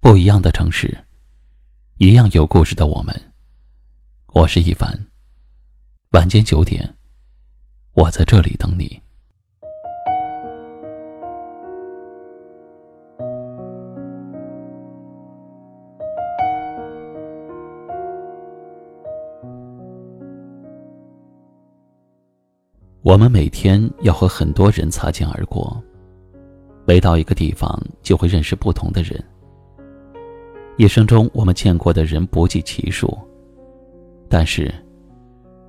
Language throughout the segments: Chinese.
不一样的城市，一样有故事的我们。我是一凡。晚间九点，我在这里等你。我们每天要和很多人擦肩而过。每到一个地方，就会认识不同的人。一生中，我们见过的人不计其数，但是，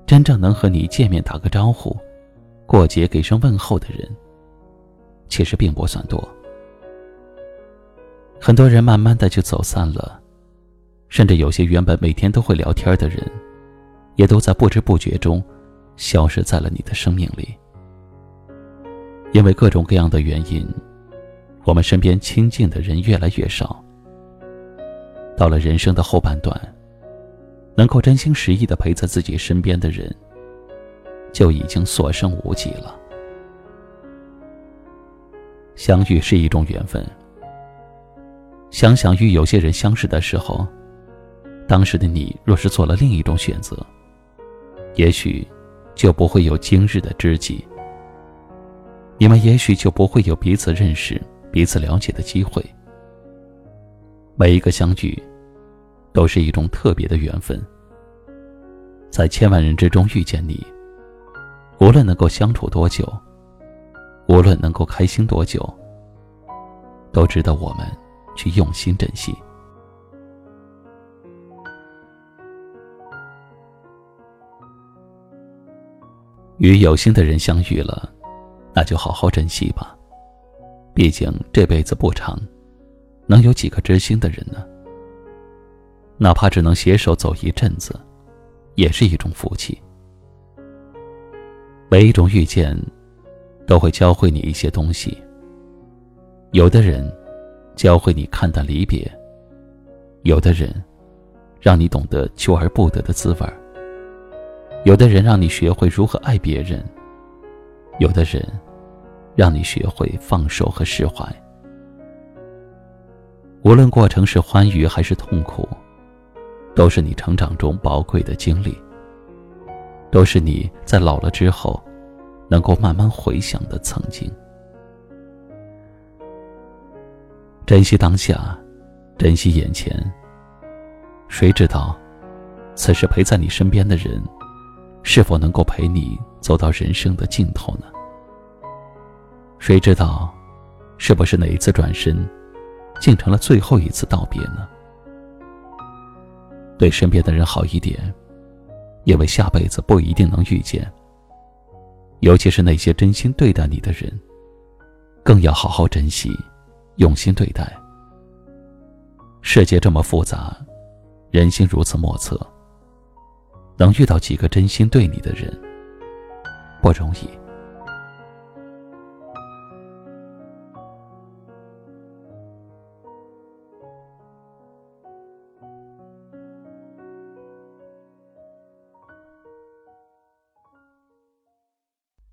真正能和你见面打个招呼、过节给声问候的人，其实并不算多。很多人慢慢的就走散了，甚至有些原本每天都会聊天的人，也都在不知不觉中，消失在了你的生命里。因为各种各样的原因。我们身边亲近的人越来越少，到了人生的后半段，能够真心实意的陪在自己身边的人，就已经所剩无几了。相遇是一种缘分。想想与有些人相识的时候，当时的你若是做了另一种选择，也许就不会有今日的知己，你们也许就不会有彼此认识。彼此了解的机会，每一个相聚，都是一种特别的缘分。在千万人之中遇见你，无论能够相处多久，无论能够开心多久，都值得我们去用心珍惜。与有心的人相遇了，那就好好珍惜吧。毕竟这辈子不长，能有几个知心的人呢？哪怕只能携手走一阵子，也是一种福气。每一种遇见，都会教会你一些东西。有的人，教会你看淡离别；有的人，让你懂得求而不得的滋味；有的人让你学会如何爱别人；有的人。让你学会放手和释怀，无论过程是欢愉还是痛苦，都是你成长中宝贵的经历，都是你在老了之后能够慢慢回想的曾经。珍惜当下，珍惜眼前。谁知道，此时陪在你身边的人，是否能够陪你走到人生的尽头呢？谁知道，是不是哪一次转身，竟成了最后一次道别呢？对身边的人好一点，因为下辈子不一定能遇见。尤其是那些真心对待你的人，更要好好珍惜，用心对待。世界这么复杂，人心如此莫测，能遇到几个真心对你的人，不容易。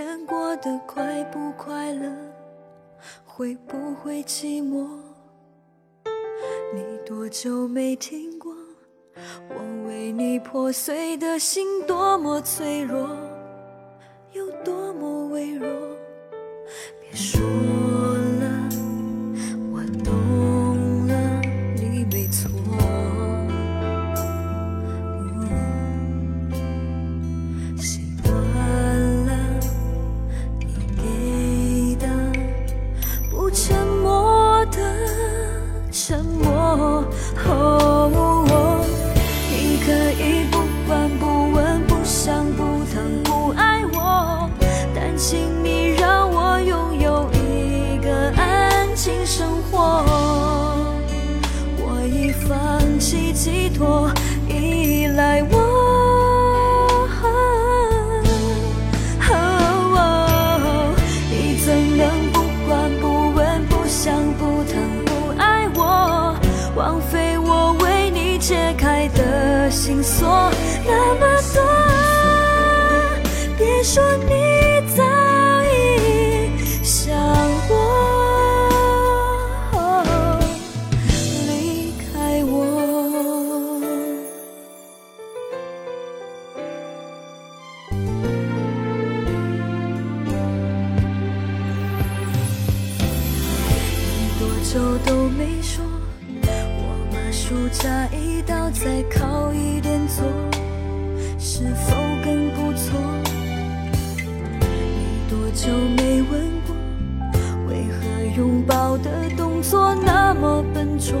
人过得快不快乐，会不会寂寞？你多久没听过，我为你破碎的心多么脆弱，有多么微弱？别说。请你让我拥有一个安静生活。我已放弃寄托，依赖我。你怎能不管不问不想不疼不爱我，枉费我为你解开的心锁那么多？别说你手都没说，我把书架移到再靠一点坐，是否更不错？你多久没吻过？为何拥抱的动作那么笨拙？